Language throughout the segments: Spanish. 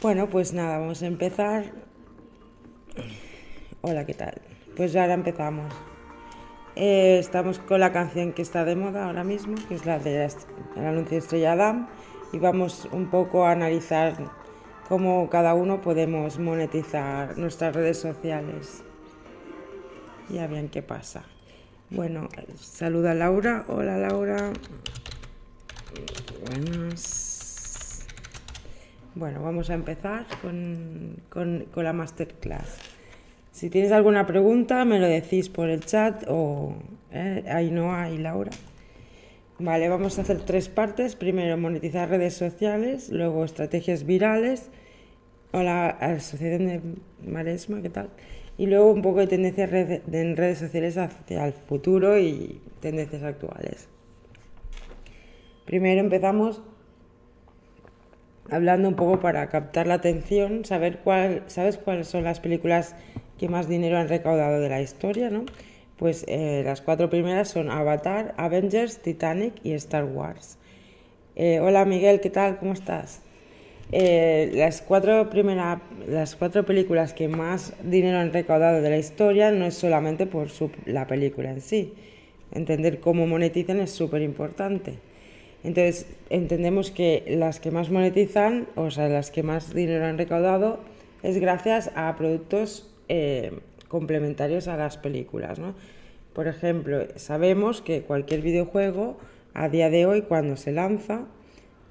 Bueno, pues nada, vamos a empezar. Hola, ¿qué tal? Pues ahora empezamos. Eh, estamos con la canción que está de moda ahora mismo, que es la del anuncio de Estrella Damm, y vamos un poco a analizar cómo cada uno podemos monetizar nuestras redes sociales. Ya bien qué pasa. Bueno, saluda a Laura. Hola Laura. Buenas. Bueno, vamos a empezar con, con, la masterclass. Si tienes alguna pregunta, me lo decís por el chat o eh, Ainhoa y Laura. Vale, vamos a hacer tres partes. Primero, monetizar redes sociales, luego estrategias virales. Hola, Asociación de Maresma, ¿qué tal? y luego un poco de tendencias en redes sociales hacia el futuro y tendencias actuales. Primero empezamos hablando un poco para captar la atención, saber cuál, sabes cuáles son las películas que más dinero han recaudado de la historia, ¿no? Pues eh, las cuatro primeras son Avatar, Avengers, Titanic y Star Wars. Eh, hola Miguel, ¿qué tal? ¿Cómo estás? Eh, las, cuatro primera, las cuatro películas que más dinero han recaudado de la historia no es solamente por la película en sí. Entender cómo monetizan es súper importante. Entonces, entendemos que las que más monetizan, o sea, las que más dinero han recaudado, es gracias a productos eh, complementarios a las películas. ¿no? Por ejemplo, sabemos que cualquier videojuego, a día de hoy, cuando se lanza,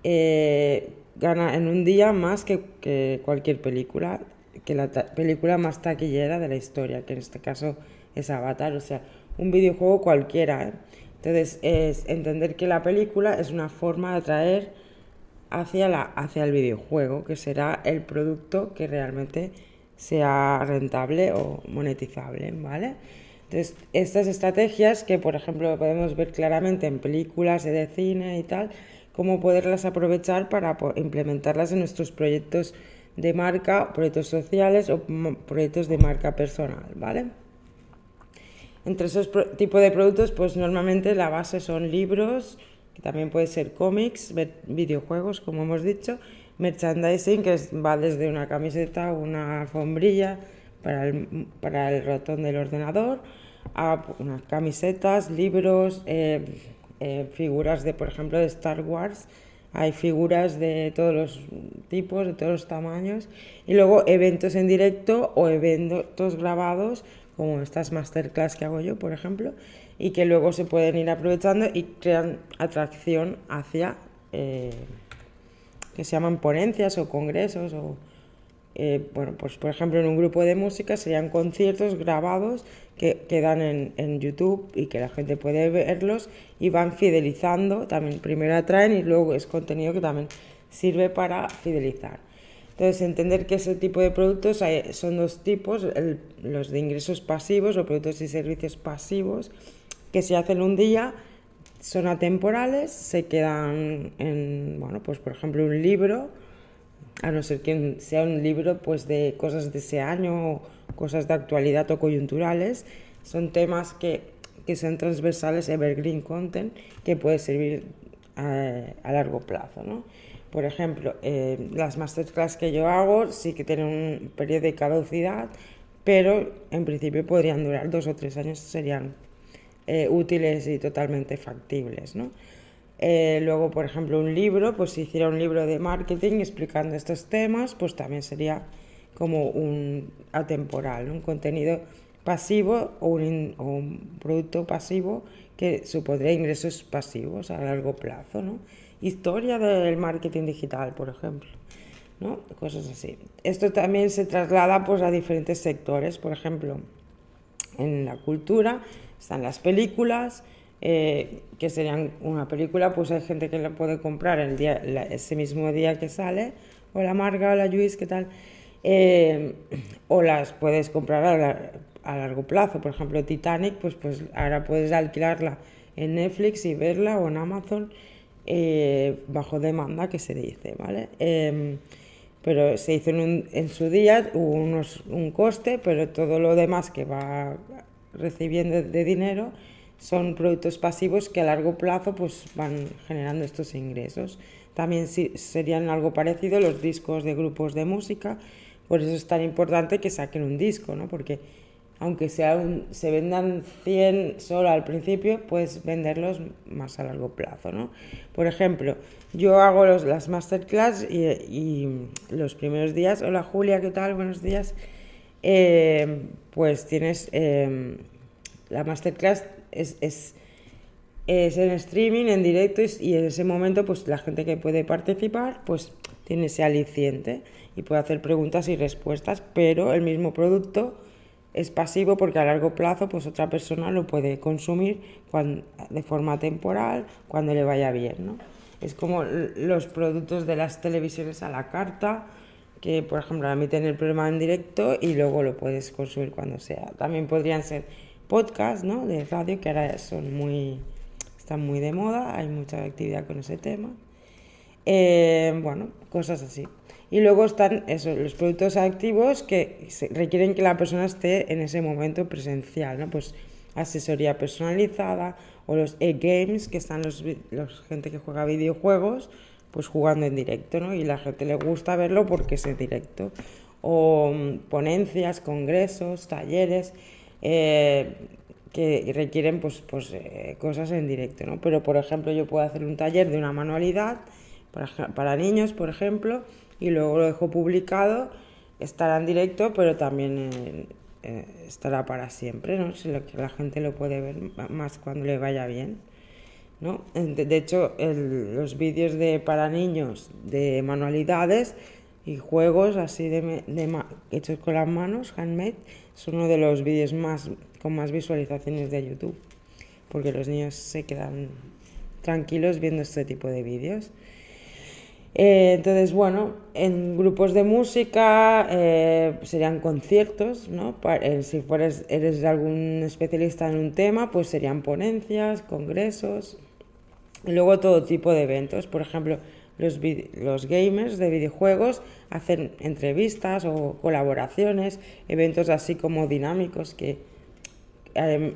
eh, gana en un día más que, cualquier película, que la película más taquillera de la historia, que en este caso es Avatar, o sea, un videojuego cualquiera. ¿eh? Entonces, es entender que la película es una forma de atraer hacia, la, hacia el videojuego, que será el producto que realmente sea rentable o monetizable, ¿vale? Entonces, estas estrategias que, por ejemplo, podemos ver claramente en películas de cine y tal, cómo poderlas aprovechar para implementarlas en nuestros proyectos de marca, proyectos sociales o proyectos de marca personal, ¿vale? Entre esos tipos de productos, pues normalmente la base son libros, que también puede ser cómics, videojuegos, como hemos dicho, merchandising, que va desde una camiseta una alfombrilla para el, para el ratón del ordenador, a unas camisetas, libros, eh, eh, figuras de, por ejemplo, de Star Wars. Hay figuras de todos los tipos, de todos los tamaños. Y luego eventos en directo o eventos grabados, como estas masterclass que hago yo, por ejemplo, y que luego se pueden ir aprovechando y crean atracción hacia, eh, que se llaman ponencias o congresos o eh, bueno, pues por ejemplo en un grupo de música serían conciertos grabados que quedan en, en, YouTube y que la gente puede verlos y van fidelizando, también primero atraen y luego es contenido que también sirve para fidelizar. Entonces, entender que ese tipo de productos son dos tipos, los de ingresos pasivos o productos y servicios pasivos, que se hacen un día, son atemporales, se quedan en, bueno, pues por ejemplo un libro, a no ser que sea un libro pues de cosas de ese año o cosas de actualidad o coyunturales, son temas que, que son transversales, evergreen content, que puede servir a, a largo plazo. ¿no? Por ejemplo, eh, las masterclass que yo hago sí que tienen un periodo de caducidad, pero en principio podrían durar dos o tres años, serían eh, útiles y totalmente factibles. ¿no? Eh, luego, por ejemplo, un libro, pues si hiciera un libro de marketing explicando estos temas, pues también sería como un atemporal, un contenido pasivo o un, producto pasivo que supondría ingresos pasivos a largo plazo, ¿no? Historia del marketing digital, por ejemplo, ¿no? Cosas así. Esto también se traslada pues a diferentes sectores, por ejemplo, en la cultura están las películas, eh, que serían una película, pues hay gente que la puede comprar el día, ese mismo día que sale. Hola Marga, hola Luis, ¿qué tal? Eh, o las puedes comprar a, largo plazo, por ejemplo Titanic, pues, pues ahora puedes alquilarla en Netflix y verla o en Amazon eh, bajo demanda, que se dice, ¿vale? pero se hizo en, en su día, hubo unos, un coste, pero todo lo demás que va recibiendo de dinero son productos pasivos que a largo plazo pues van generando estos ingresos. también serían algo parecido los discos de grupos de música. Por eso es tan importante que saquen un disco, ¿no? Porque aunque sea se vendan 100 solo al principio, puedes venderlos más a largo plazo, ¿no? Por ejemplo, yo hago los, las masterclass y, los primeros días, hola Julia, ¿qué tal? Buenos días. Eh, pues tienes eh, la masterclass es, es, es, en streaming, en directo y, en ese momento pues la gente que puede participar pues tiene ese aliciente y puede hacer preguntas y respuestas, pero el mismo producto es pasivo porque a largo plazo pues otra persona lo puede consumir de forma temporal cuando le vaya bien, ¿no? Es como los productos de las televisiones a la carta, que por ejemplo emiten el programa en directo y luego lo puedes consumir cuando sea. También podrían ser podcasts ¿no? de radio que ahora son muy, están muy de moda, hay mucha actividad con ese tema. Eh, bueno, cosas así. Y luego están eso, los productos activos que requieren que la persona esté en ese momento presencial, ¿no? Pues asesoría personalizada o los e-games, que están los, los, gente que juega videojuegos, pues jugando en directo, ¿no? Y la gente le gusta verlo porque es en directo. O mm, ponencias, congresos, talleres, eh, que requieren pues, pues eh, cosas en directo, ¿no? Pero, por ejemplo, yo puedo hacer un taller de una manualidad para, para niños, por ejemplo, y luego lo dejo publicado, estará en directo, pero también eh, estará para siempre, ¿no? Si la gente lo puede ver más cuando le vaya bien. ¿no? De hecho, los vídeos de para niños de manualidades y juegos así de, hechos con las manos, handmade, son uno de los vídeos más con más visualizaciones de YouTube, porque los niños se quedan tranquilos viendo este tipo de vídeos. Eh, entonces, bueno, en grupos de música eh, serían conciertos, ¿no? Eh, si fueres, eres algún especialista en un tema, pues serían ponencias, congresos, y luego todo tipo de eventos. Por ejemplo, los, los gamers de videojuegos hacen entrevistas o colaboraciones, eventos así como dinámicos que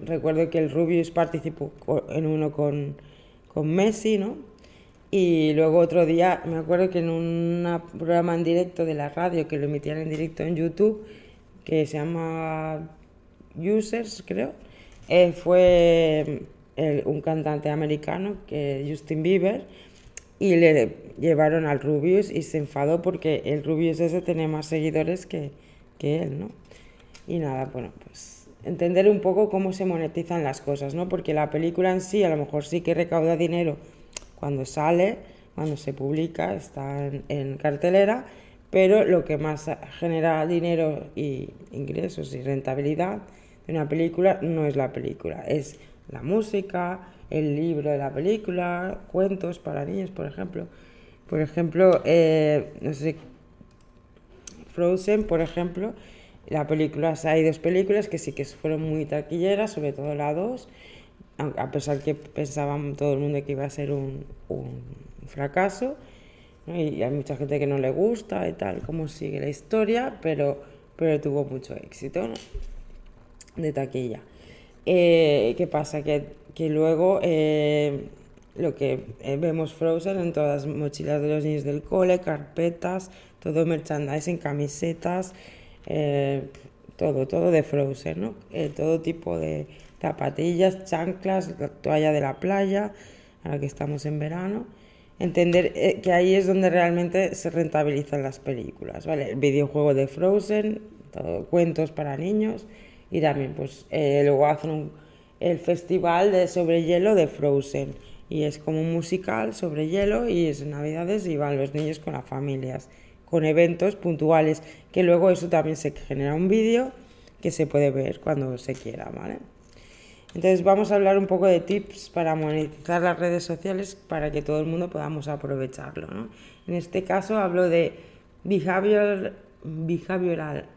recuerdo que el Rubius participó en uno con, con Messi, ¿no? Y luego otro día, me acuerdo que en un programa en directo de la radio, que lo emitían en directo en YouTube, que se llama Users, creo, eh, fue un cantante americano, que Justin Bieber, y le llevaron al Rubius y se enfadó porque el Rubius ese tenía más seguidores que, que él, ¿no? Y nada, bueno, pues entender un poco cómo se monetizan las cosas, ¿no? Porque la película en sí a lo mejor sí que recauda dinero cuando sale, cuando se publica, está en, cartelera, pero lo que más genera dinero y ingresos y rentabilidad de una película no es la película, es la música, el libro de la película, cuentos para niños, por ejemplo. Por ejemplo, eh, no sé, Frozen, por ejemplo, la película, hay dos películas que sí que fueron muy taquilleras, sobre todo la 2, a pesar que pensaban todo el mundo que iba a ser un, fracaso, y hay mucha gente que no le gusta y tal, cómo sigue la historia, pero, pero tuvo mucho éxito de taquilla. Eh, ¿Qué pasa? Que, que luego eh, lo que eh, vemos Frozen en todas las mochilas de los niños del cole, carpetas, todo merchandising, camisetas, todo, todo de Frozen, ¿no? todo tipo de zapatillas, chanclas, la toalla de la playa, ahora que estamos en verano. Entender eh, que ahí es donde realmente se rentabilizan las películas, ¿vale? El videojuego de Frozen, cuentos para niños y también pues eh, luego hacen el festival de sobre hielo de Frozen y es como un musical sobre hielo y es navidades y van los niños con las familias con eventos puntuales que luego eso también se genera un vídeo que se puede ver cuando se quiera, ¿vale? Entonces vamos a hablar un poco de tips para monetizar las redes sociales para que todo el mundo podamos aprovecharlo. ¿no? En este caso hablo de behavioral,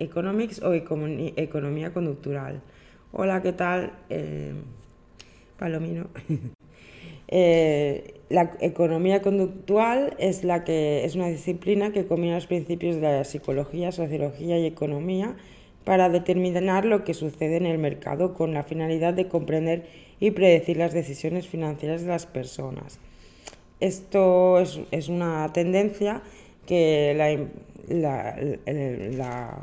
economics o economía conductural. Hola, ¿qué tal? Eh, Palomino. Eh, la economía conductual es, la que, es una disciplina que combina los principios de la psicología, sociología y economía para determinar lo que sucede en el mercado con la finalidad de comprender y predecir las decisiones financieras de las personas. esto es, una tendencia que la,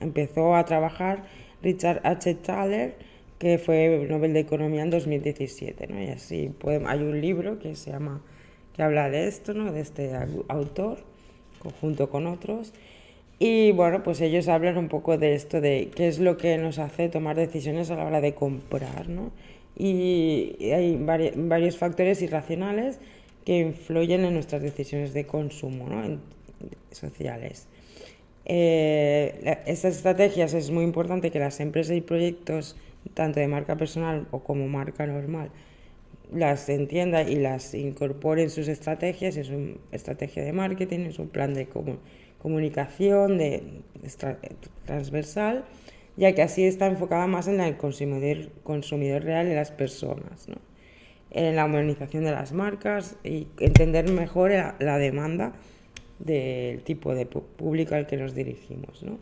empezó a trabajar Richard H. Thaler, que fue Nobel de Economía en 2017. ¿no? Y así hay un libro que se llama que habla de esto, ¿no? de este autor, junto con otros. Y bueno, pues ellos hablan un poco de esto, de qué es lo que nos hace tomar decisiones a la hora de comprar, ¿no? Y hay varios factores irracionales que influyen en nuestras decisiones de consumo ¿no? sociales. Eh, estas estrategias es muy importante que las empresas y proyectos, tanto de marca personal o como marca normal, las entiendan y las incorporen en sus estrategias, en su estrategia de marketing, en su plan de comunicación comunicación de, transversal, ya que así está enfocada más en el consumidor, consumidor real y las personas, ¿no? en la humanización de las marcas y entender mejor la, demanda del tipo de público al que nos dirigimos. ¿no?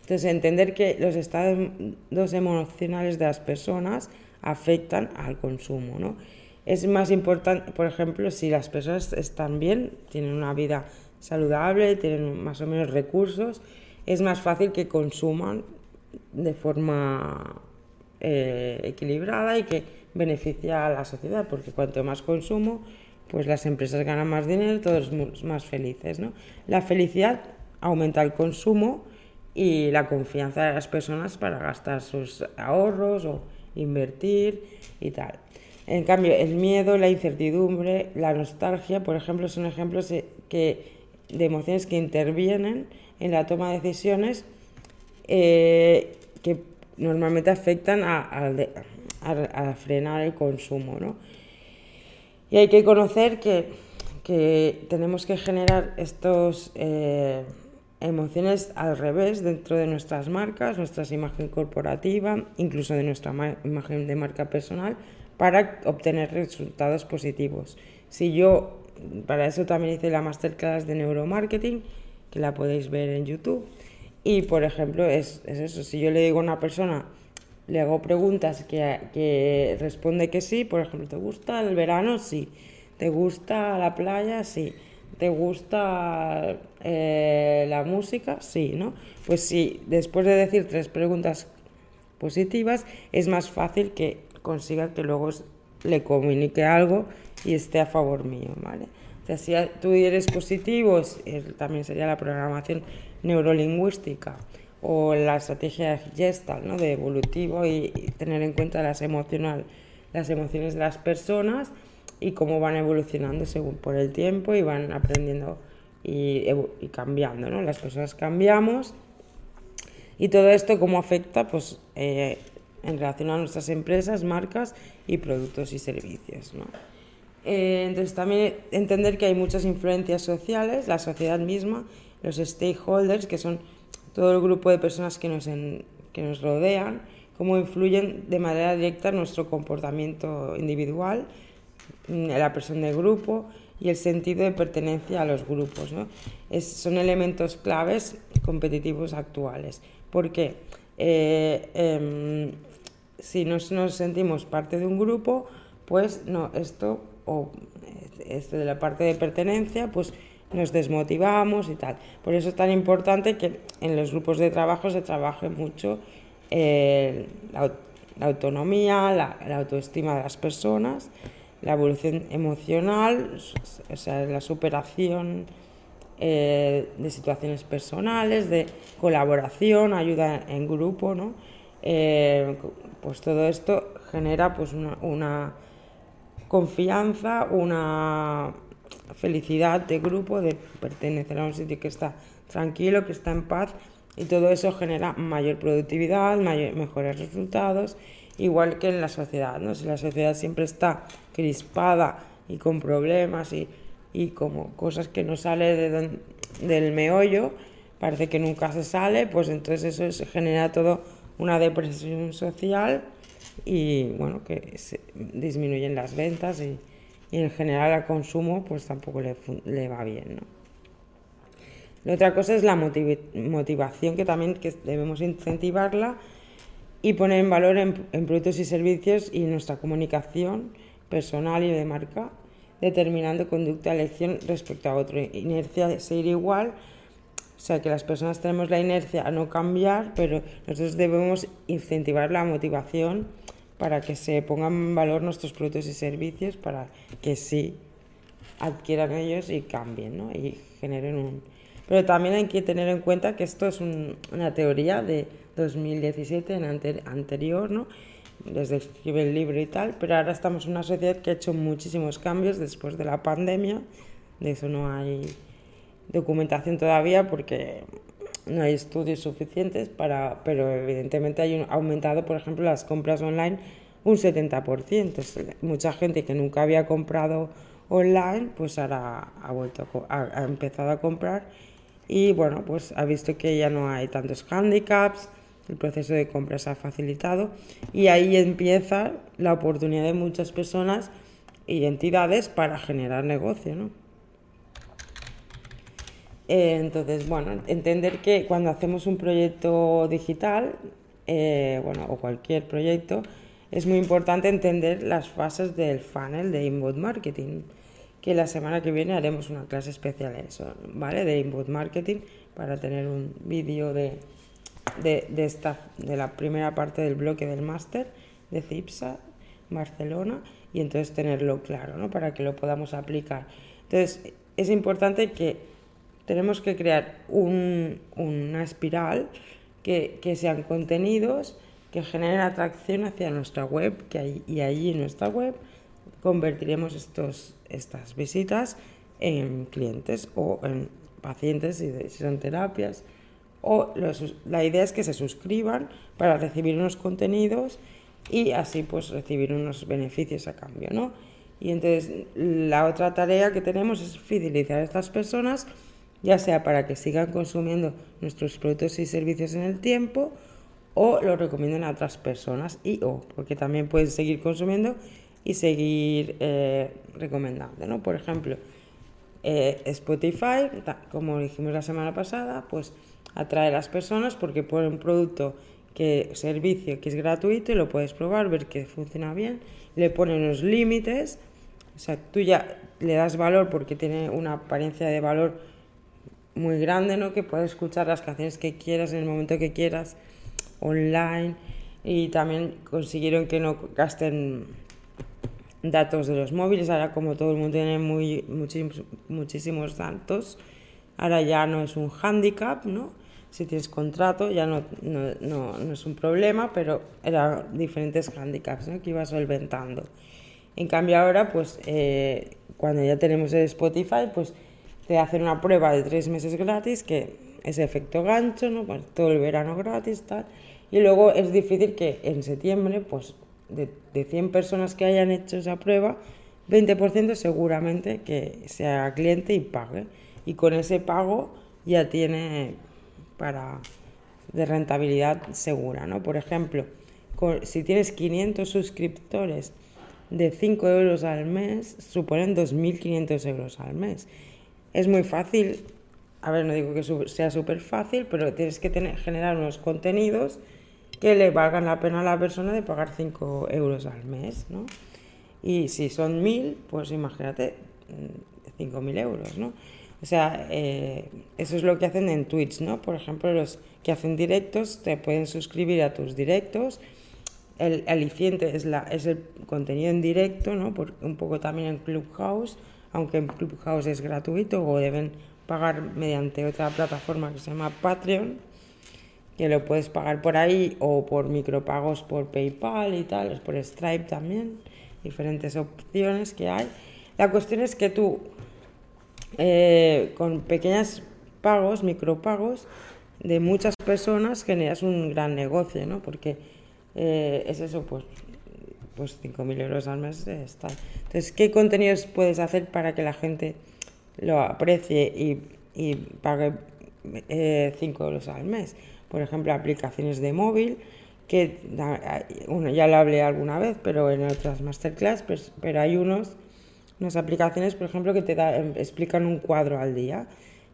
Entonces, entender que los estados emocionales de las personas afectan al consumo. ¿no? Es más importante, por ejemplo, si las personas están bien, tienen una vida saludable, tienen más o menos recursos, es más fácil que consuman de forma eh, equilibrada y que beneficia a la sociedad, porque cuanto más consumo, pues las empresas ganan más dinero, todos más felices. ¿no? La felicidad aumenta el consumo y la confianza de las personas para gastar sus ahorros o invertir y tal. En cambio, el miedo, la incertidumbre, la nostalgia, por ejemplo, son ejemplos que de emociones que intervienen en la toma de decisiones eh, que normalmente afectan a, frenar el consumo. ¿no? Y hay que conocer que, que tenemos que generar estas eh, emociones al revés dentro de nuestras marcas, nuestra imagen corporativa, incluso de nuestra imagen de marca personal, para obtener resultados positivos. Si yo para eso también hice la masterclass de neuromarketing, que la podéis ver en YouTube. Y, por ejemplo, es, eso, si yo le digo a una persona, le hago preguntas que, que, responde que sí, por ejemplo, ¿te gusta el verano? Sí. ¿Te gusta la playa? Sí. ¿Te gusta eh, la música? Sí, ¿no? Pues sí, después de decir tres preguntas positivas, es más fácil que consiga que luego le comunique algo y esté a favor mío, ¿vale? O si tú eres positivo, también sería la programación neurolingüística o la estrategia gestal, ¿no? De evolutivo y, tener en cuenta las, emocional, las emociones de las personas y cómo van evolucionando según por el tiempo y van aprendiendo y, cambiando, ¿no? Las personas cambiamos y todo esto cómo afecta, pues, eh, en relación a nuestras empresas, marcas y productos y servicios, ¿no? Eh, entonces también entender que hay muchas influencias sociales, la sociedad misma, los stakeholders, que son todo el grupo de personas que nos, que nos rodean, cómo influyen de manera directa en nuestro comportamiento individual, en la presión del grupo y el sentido de pertenencia a los grupos. ¿no? son elementos claves competitivos actuales. porque eh, em, si no nos sentimos parte de un grupo, pues no, esto o este de la parte de pertenencia, pues nos desmotivamos y tal. Por eso es tan importante que en los grupos de trabajo se trabaje mucho eh, la, autonomía, la, autoestima de las personas, la evolución emocional, o sea, la superación eh, de situaciones personales, de colaboración, ayuda en grupo, ¿no? Eh, pues todo esto genera pues una confianza, una felicidad de grupo, de pertenecer a un sitio que está tranquilo, que está en paz y todo eso genera mayor productividad, mejores resultados, igual que en la sociedad. ¿no? Si la sociedad siempre está crispada y con problemas y, y como cosas que no sale de del meollo, parece que nunca se sale, pues entonces eso genera todo una depresión social y bueno, que disminuyen las ventas y, en general al consumo pues tampoco le, le va bien, ¿no? La otra cosa es la motivación que también que debemos incentivarla y poner en valor en, productos y servicios y nuestra comunicación personal y de marca determinando conducta de elección respecto a otro. Inercia seguir igual, o sea que las personas tenemos la inercia a no cambiar, pero nosotros debemos incentivar la motivación para que se pongan en valor nuestros productos y servicios para que sí adquieran ellos y cambien ¿no? y generen un... Pero también hay que tener en cuenta que esto es una teoría de 2017 en anterior, ¿no? desde escribe el libro y tal, pero ahora estamos en una sociedad que ha hecho muchísimos cambios después de la pandemia, de eso no hay documentación todavía porque no hay estudios suficientes para, pero evidentemente hay aumentado, por ejemplo, las compras online un 70%. Mucha gente que nunca había comprado online, pues ahora ha vuelto ha empezado a comprar y bueno, pues ha visto que ya no hay tantos handicaps, el proceso de compra se ha facilitado y ahí empieza la oportunidad de muchas personas y entidades para generar negocio, ¿no? Eh, entonces, bueno, entender que cuando hacemos un proyecto digital, eh, bueno, o cualquier proyecto, es muy importante entender las fases del funnel de inbound marketing, que la semana que viene haremos una clase especial en eso, ¿vale? De inbound marketing para tener un vídeo de, de, de, de la primera parte del bloque del máster de CIPSA, Barcelona, y entonces tenerlo claro, ¿no? Para que lo podamos aplicar. Entonces, es importante que tenemos que crear un, una espiral que, sean contenidos que generen atracción hacia nuestra web que hay, y allí en nuestra web convertiremos estos, estas visitas en clientes o en pacientes si son terapias o la idea es que se suscriban para recibir unos contenidos y así pues recibir unos beneficios a cambio, ¿no? Y entonces la otra tarea que tenemos es fidelizar a estas personas, ya sea para que sigan consumiendo nuestros productos y servicios en el tiempo o lo recomienden a otras personas y o porque también pueden seguir consumiendo y seguir eh, recomendando, ¿no? Por ejemplo, eh, Spotify, como dijimos la semana pasada, pues atrae a las personas porque pone un producto que servicio que es gratuito y lo puedes probar, ver que funciona bien, le pone unos límites, o sea, tú ya le das valor porque tiene una apariencia de valor muy grande, ¿no? Que puedes escuchar las canciones que quieras en el momento que quieras online y también consiguieron que no gasten datos de los móviles, ahora como todo el mundo tiene muy, muchísimos, muchísimos datos, ahora ya no es un handicap, ¿no? si tienes contrato ya no, no, no, no es un problema, pero eran diferentes handicaps ¿no? que iba solventando. En cambio ahora, pues eh, cuando ya tenemos el Spotify, pues te hacen una prueba de tres meses gratis, que es efecto gancho, ¿no? Pues todo el verano gratis, tal. Y luego es difícil que en septiembre, pues de, de 100 personas que hayan hecho esa prueba, 20% seguramente que sea cliente y pague. Y con ese pago ya tiene para, de rentabilidad segura. ¿no? Por ejemplo, si tienes 500 suscriptores de 5 euros al mes, suponen 2.500 euros al mes. Es muy fácil, a ver, no digo que sea súper fácil, pero tienes que tener, generar unos contenidos que le valgan la pena a la persona de pagar 5 euros al mes, ¿no? Y si son 1.000, pues imagínate, 5.000 mm, euros, ¿no? O sea, eh, eso es lo que hacen en Twitch, ¿no? Por ejemplo, los que hacen directos te pueden suscribir a tus directos. El aliciente es, la, es el contenido en directo, ¿no? Por, un poco también en Clubhouse, aunque en Clubhouse es gratuito o deben pagar mediante otra plataforma que se llama Patreon, que lo puedes pagar por ahí o por micropagos por PayPal y tal, por Stripe también, diferentes opciones que hay. La cuestión es que tú eh, con pequeños pagos, micropagos, de muchas personas generas un gran negocio, ¿no? Porque eh, es eso, pues, pues 5.000 euros al mes está. Entonces, ¿qué contenidos puedes hacer para que la gente lo aprecie y, y pague eh, 5 euros al mes? Por ejemplo, aplicaciones de móvil, que uno ya lo hablé alguna vez, pero en otras masterclass, pues, pero hay unos unas aplicaciones, por ejemplo, que te em, explican un cuadro al día.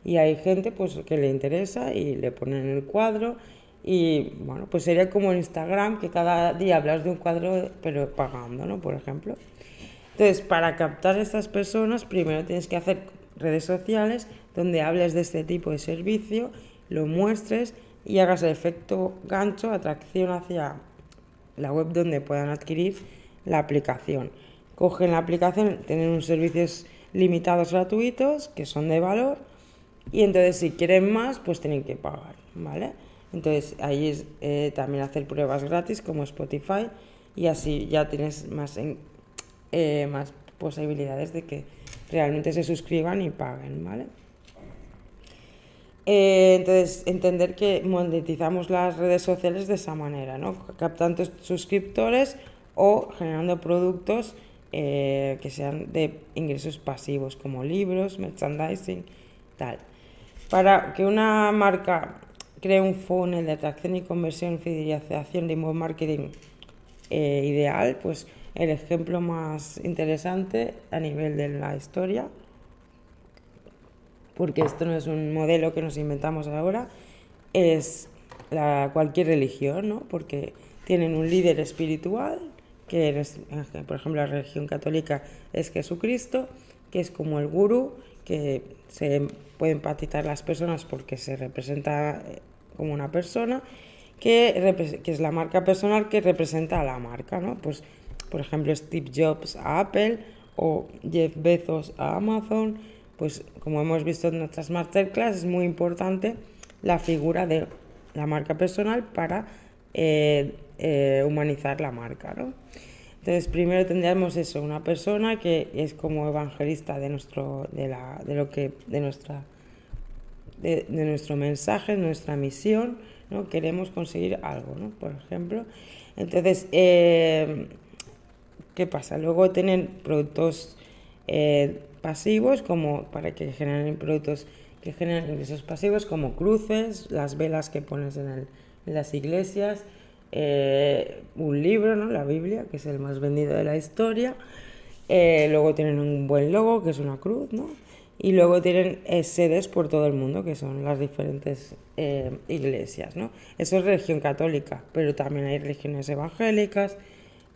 Y hay gente pues, que le interesa y le ponen el cuadro. Y bueno, pues sería como Instagram, que cada día hablas de un cuadro, pero pagando, ¿no? Por ejemplo. Entonces, para captar a estas personas, primero tienes que hacer redes sociales donde hables de este tipo de servicio, lo muestres y hagas el efecto gancho, atracción hacia la web donde puedan adquirir la aplicación. Cogen la aplicación, tienen unos servicios limitados gratuitos que son de valor y entonces si quieren más pues tienen que pagar, ¿vale? Entonces ahí eh, también hacer pruebas gratis como Spotify y así ya tienes más, eh, más posibilidades de que realmente se suscriban y paguen, ¿vale? Eh, entonces, entender que monetizamos las redes sociales de esa manera, ¿no? Captando suscriptores o generando productos eh, que sean de ingresos pasivos, como libros, merchandising, tal. Para que una marca cree un funnel de atracción y conversión, fidelización de inbound marketing eh, ideal, pues el ejemplo más interesante a nivel de la historia porque esto no es un modelo que nos inventamos ahora, es la, cualquier religión, ¿no? porque tienen un líder espiritual, que es, por ejemplo la religión católica es Jesucristo, que es como el gurú, que se puede empatizar las personas porque se representa eh, como una persona, que, es la marca personal que representa a la marca, ¿no? Pues, por ejemplo, Steve Jobs a Apple o Jeff Bezos a Amazon, pues como hemos visto en nuestras masterclass, es muy importante la figura de la marca personal para eh, eh, humanizar la marca. ¿no? Entonces, primero tendríamos eso, una persona que es como evangelista de nuestro, de, la, de lo que, de nuestra, de, nuestro mensaje, nuestra misión, ¿no? Queremos conseguir algo, ¿no? Por ejemplo. Entonces, eh, ¿qué pasa? Luego tienen productos pasivos, como para que generen productos que generen ingresos pasivos, como cruces, las velas que pones en, las iglesias, eh, un libro, ¿no? la Biblia, que es el más vendido de la historia. Eh, luego tienen un buen logo, que es una cruz, ¿no? Y luego tienen eh, sedes por todo el mundo, que son las diferentes iglesias, ¿no? Eso es religión católica, pero también hay religiones evangélicas,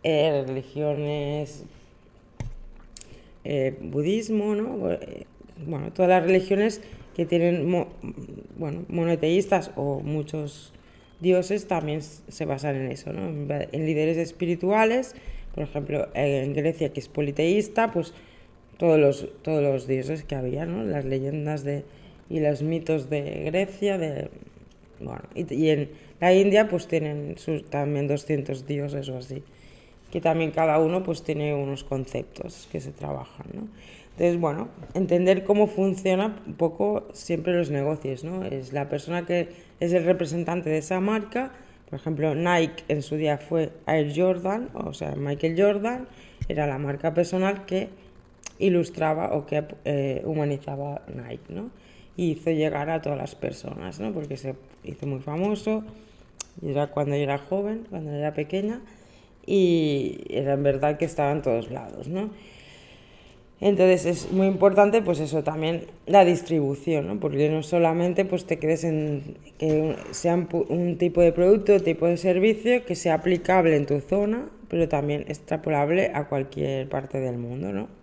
religiones eh, budismo, ¿no? Eh, bueno, todas las religiones que tienen bueno, monoteístas o muchos dioses también se basan en eso, ¿no? en líderes espirituales, por ejemplo, en Grecia que es politeísta, pues todos los, todos los dioses que había, ¿no? las leyendas de, y los mitos de Grecia, de, bueno, y, en la India pues tienen sus, también 200 dioses o así que también cada uno pues tiene unos conceptos que se trabajan, ¿no? Entonces, bueno, entender cómo funciona un poco siempre los negocios, ¿no? Es la persona que es el representante de esa marca, por ejemplo, Nike en su día fue Air Jordan, o sea, Michael Jordan era la marca personal que ilustraba o que eh, humanizaba Nike, ¿no? Y hizo llegar a todas las personas, ¿no? Porque se hizo muy famoso, era cuando yo era joven, cuando era pequeña, y era en verdad que estaba en todos lados, ¿no? Entonces es muy importante pues eso también la distribución, ¿no? porque no solamente pues te quedes en que sea un, tipo de producto, tipo de servicio que sea aplicable en tu zona, pero también extrapolable a cualquier parte del mundo, ¿no?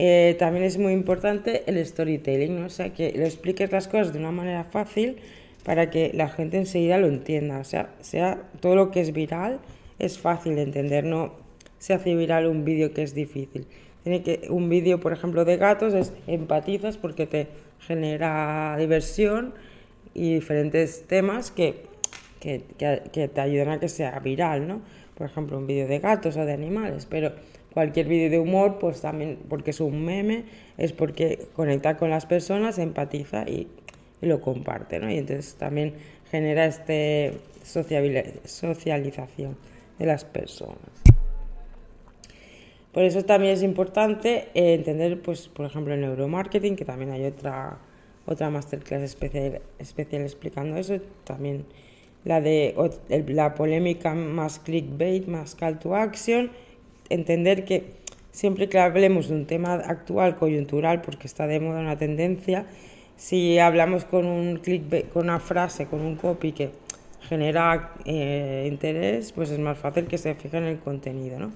Eh, también es muy importante el storytelling, ¿no? o sea, que le expliques las cosas de una manera fácil para que la gente enseguida lo entienda, o sea, sea todo lo que es viral, es fácil de entender, no se hace viral un vídeo que es difícil. Tiene que, un vídeo, por ejemplo, de gatos, es empatizas porque te genera diversión y diferentes temas que, que, que, te ayudan a que sea viral, ¿no? Por ejemplo, un vídeo de gatos o de animales, pero cualquier vídeo de humor, pues también porque es un meme, es porque conecta con las personas, empatiza y, lo comparte, ¿no? Y entonces también genera este socialización de las personas. Por eso también es importante eh, entender, pues, por ejemplo, el neuromarketing, que también hay otra, otra masterclass especial, especial explicando eso, también la de la polémica más clickbait, más call to action, entender que siempre que hablemos de un tema actual, coyuntural, porque está de moda una tendencia, si hablamos con un clickbait, con una frase, con un copy que genera eh, interés, pues es más fácil que se fije en el contenido, ¿no?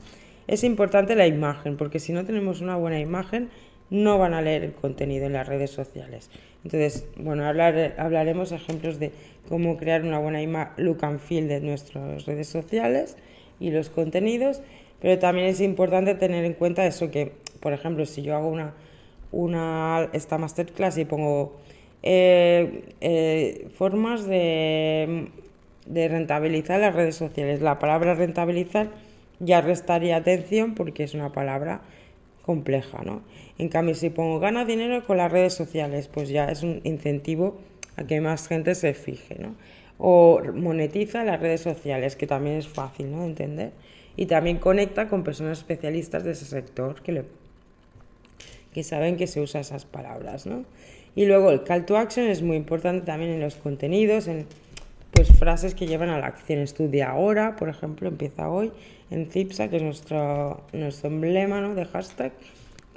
es importante la imagen, porque si no tenemos una buena imagen, no van a leer el contenido en las redes sociales. Entonces, bueno, hablar, hablaremos ejemplos de cómo crear una buena look and feel de nuestras redes sociales y los contenidos, pero también es importante tener en cuenta eso que, por ejemplo, si yo hago una, una esta masterclass y pongo eh, eh, formas de, de rentabilizar las redes sociales, la palabra rentabilizar ya restaría atención porque es una palabra compleja, ¿no? En cambio, si pongo gana dinero con las redes sociales, pues ya es un incentivo a que más gente se fije, ¿no? O monetiza las redes sociales, que también es fácil, ¿no? De entender. Y también conecta con personas especialistas de ese sector que, le, que saben que se usa esas palabras, ¿no? Y luego el call to action es muy importante también en los contenidos, en pues frases que llevan a la acción. Estudia ahora, por ejemplo, empieza hoy en CIPSA, que es nuestro, nuestro emblema ¿no? de hashtag,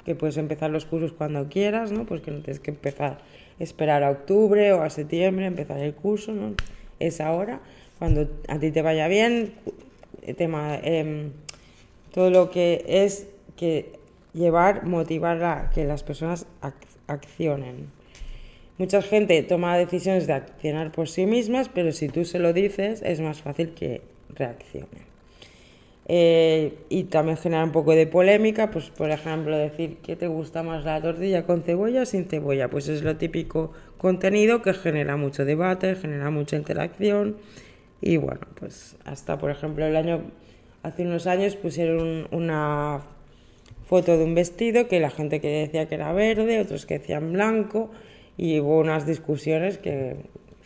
que puedes empezar los cursos cuando quieras, ¿no? Pues que no tienes que empezar, esperar a octubre o a septiembre, empezar el curso, ¿no? Es ahora, cuando a ti te vaya bien, tema, eh, todo lo que es que llevar, motivar a que las personas accionen. Mucha gente toma decisiones de accionar por sí mismas, pero si tú se lo dices es más fácil que reaccionen. Eh, y también genera un poco de polémica, pues por ejemplo decir que te gusta más la tortilla con cebolla o sin cebolla, pues es lo típico contenido que genera mucho debate, genera mucha interacción y bueno, pues hasta por ejemplo el año, hace unos años pusieron una foto de un vestido que la gente que decía que era verde, otros que decían blanco y hubo unas discusiones que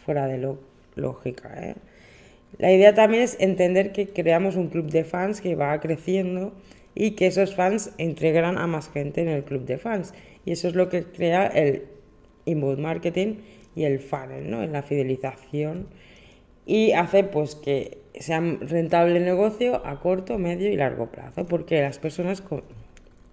fuera de lo, lógica. ¿eh? La idea también es entender que creamos un club de fans que va creciendo y que esos fans integran a más gente en el club de fans. Y eso es lo que crea el inbound marketing y el funnel, ¿no? en la fidelización. Y hace pues que sea rentable el negocio a corto, medio y largo plazo, porque las personas,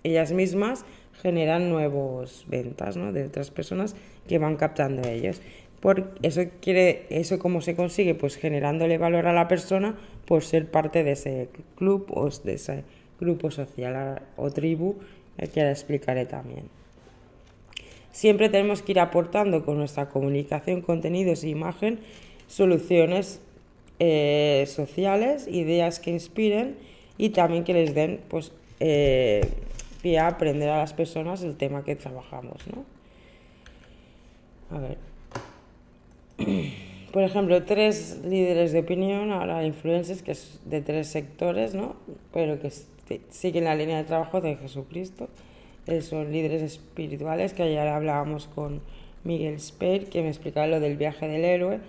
ellas mismas, generan nuevas ventas ¿no? de otras personas que van captando ellos. Por eso quiere, eso cómo se consigue, pues generándole valor a la persona por ser parte de ese club o de ese grupo social o tribu, que ahora explicaré también. Siempre tenemos que ir aportando con nuestra comunicación, contenidos e imagen soluciones eh, sociales, ideas que inspiren y también que les den pues, eh, pie a aprender a las personas el tema que trabajamos. ¿no? A ver. Por ejemplo, tres líderes de opinión, ahora influencers, que es de tres sectores, ¿no? Pero que siguen la línea de trabajo de Jesucristo. Eh, son líderes espirituales, que ayer hablábamos con Miguel Speir, que me explicaba lo del viaje del héroe.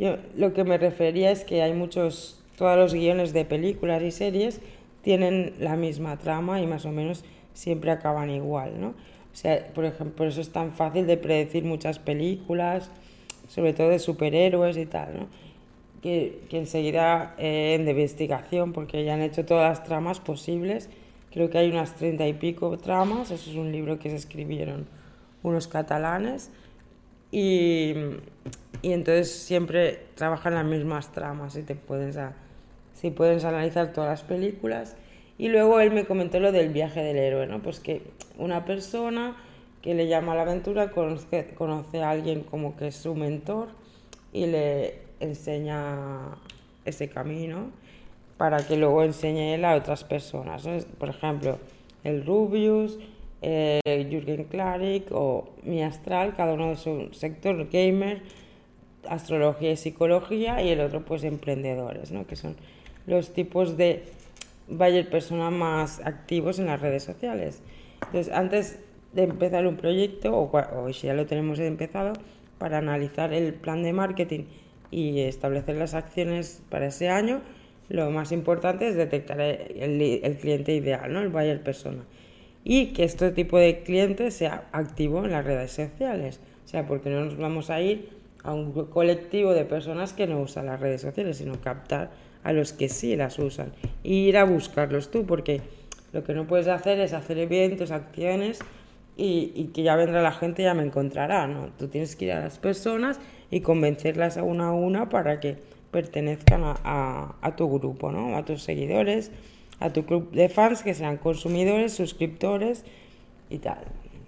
Yo lo que me refería es que hay muchos, todos los guiones de películas y series tienen la misma trama y más o menos siempre acaban igual, ¿no? O sea, por ejemplo, por eso es tan fácil de predecir muchas películas, sobre todo de superhéroes y tal, ¿no? Que, que enseguida eh, en de investigación, porque ya han hecho todas las tramas posibles. Creo que hay unas treinta y pico tramas, eso es un libro que se escribieron unos catalanes. Y, y entonces siempre trabajan las mismas tramas y te puedes, si puedes analizar todas las películas y luego él me comentó lo del viaje del héroe, ¿no? Pues que una persona que le llama a la aventura conoce, conoce a alguien como que es su mentor y le enseña ese camino para que luego enseñe él a otras personas. Por ejemplo, el Rubius, eh, Jürgen Klarik o Mi Astral, cada uno de su sector, gamer, astrología y psicología, y el otro pues emprendedores, ¿no? que son los tipos de buyer persona más activos en las redes sociales. Entonces, antes de empezar un proyecto, o, si ya lo tenemos empezado, para analizar el plan de marketing y establecer las acciones para ese año, lo más importante es detectar el, el cliente ideal, ¿no? el buyer persona. Y que este tipo de cliente sea activo en las redes sociales. O sea, porque no nos vamos a ir a un colectivo de personas que no usan las redes sociales, sino captar a los que sí las usan y ir a buscarlos tú, porque lo que no puedes hacer es hacer eventos, acciones y, que ya vendrá la gente y ya me encontrará, ¿no? Tú tienes que ir a las personas y convencerlas a una a una para que pertenezcan a, tu grupo, ¿no? A tus seguidores a tu club de fans que serán consumidores, suscriptores y tal.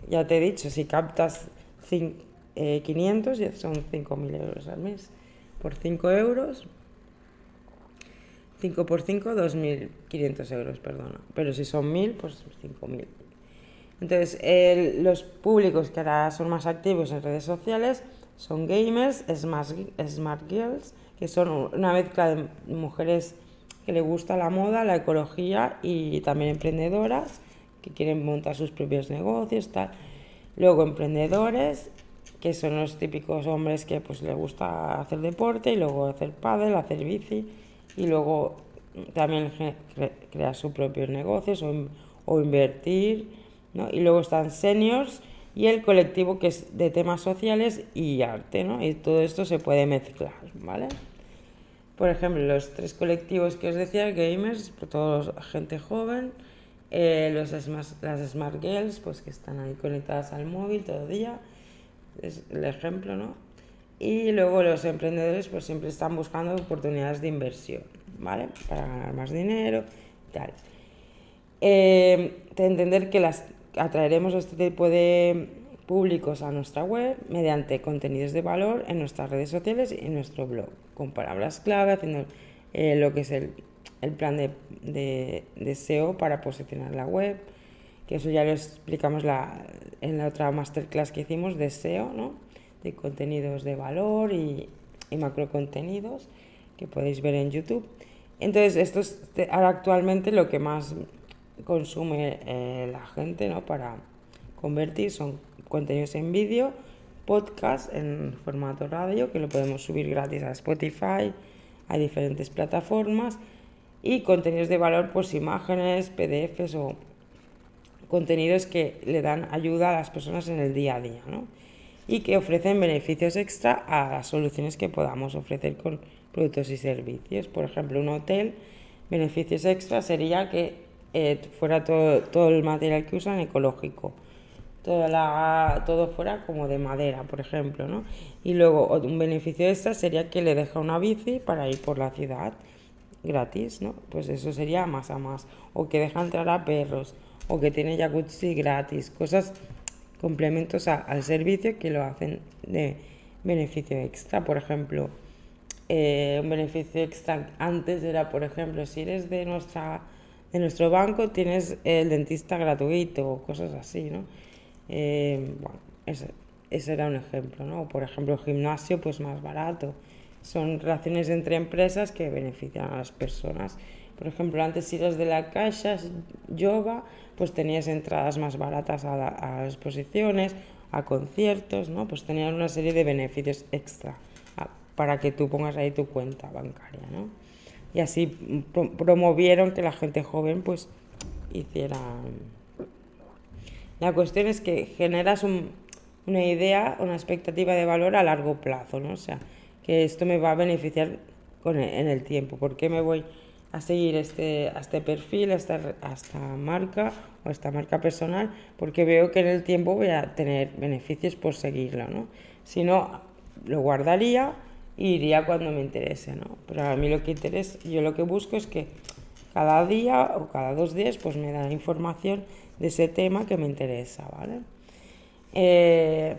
Ya te he dicho, si captas 500 ya son 5.000 euros al mes. Por 5 euros 5 por 5, 2.500 euros, perdona. Pero si son 1.000, pues 5.000. Entonces, los públicos que ahora son más activos en redes sociales son gamers, smart girls, que son una mezcla de mujeres que les gusta la moda, la ecología y también emprendedoras que quieren montar sus propios negocios, tal. Luego emprendedores, que son los típicos hombres que pues les gusta hacer deporte y luego hacer pádel, hacer bici y luego también crear sus propios negocios o, invertir, ¿no? Y luego están seniors y el colectivo que es de temas sociales y arte, ¿no? Y todo esto se puede mezclar, ¿vale? Por ejemplo, los tres colectivos que os decía, gamers, pues todos gente joven, eh, los las smart girls, pues que están ahí conectadas al móvil todo el día, es el ejemplo, ¿no? Y luego los emprendedores pues siempre están buscando oportunidades de inversión, ¿vale? Para ganar más dinero tal. Eh, de entender que las atraeremos este tipo de públicos a nuestra web mediante contenidos de valor en nuestras redes sociales y en nuestro blog, con palabras clave, haciendo eh, lo que es el, el plan de, de, de, SEO para posicionar la web, que eso ya lo explicamos la, en la otra masterclass que hicimos de SEO, ¿no? de contenidos de valor y, y macro contenidos que podéis ver en YouTube. Entonces, esto es ahora actualmente lo que más consume eh, la gente ¿no? para convertir son contenidos en vídeo, podcast en formato radio, que lo podemos subir gratis a Spotify, a diferentes plataformas, y contenidos de valor, pues imágenes, PDFs o contenidos que le dan ayuda a las personas en el día a día. ¿no? y que ofrecen beneficios extra a las soluciones que podamos ofrecer con productos y servicios. Por ejemplo, un hotel, beneficios extra sería que eh, fuera todo, todo el material que usan ecológico. Toda la, todo fuera como de madera, por ejemplo, ¿no? Y luego un beneficio extra sería que le deja una bici para ir por la ciudad gratis, ¿no? Pues eso sería más a más. O que deja entrar a perros, o que tiene jacuzzi gratis, cosas complementos al servicio que lo hacen de beneficio extra. Por ejemplo, eh, un beneficio extra antes era, por ejemplo, si eres de, nuestra, de nuestro banco, tienes el dentista gratuito o cosas así, ¿no? Eh, bueno, ese, ese, era un ejemplo, ¿no? Por ejemplo, gimnasio, pues más barato. Son relaciones entre empresas que benefician a las personas. Por ejemplo, antes si eres de la Caixa, Yoga, pues tenías entradas más baratas a, las exposiciones, a conciertos, ¿no? Pues tenían una serie de beneficios extra para que tú pongas ahí tu cuenta bancaria, ¿no? Y así promovieron que la gente joven pues hiciera... La cuestión es que generas una idea, una expectativa de valor a largo plazo, ¿no? O sea, que esto me va a beneficiar con en el tiempo. ¿Por qué me voy a seguir este, a este perfil, a esta, marca o esta marca personal, porque veo que en el tiempo voy a tener beneficios por seguirlo, ¿no? Si no, lo guardaría e iría cuando me interese, ¿no? Pero a mí lo que interesa, yo lo que busco es que cada día o cada dos días pues me da información de ese tema que me interesa, ¿vale? Eh,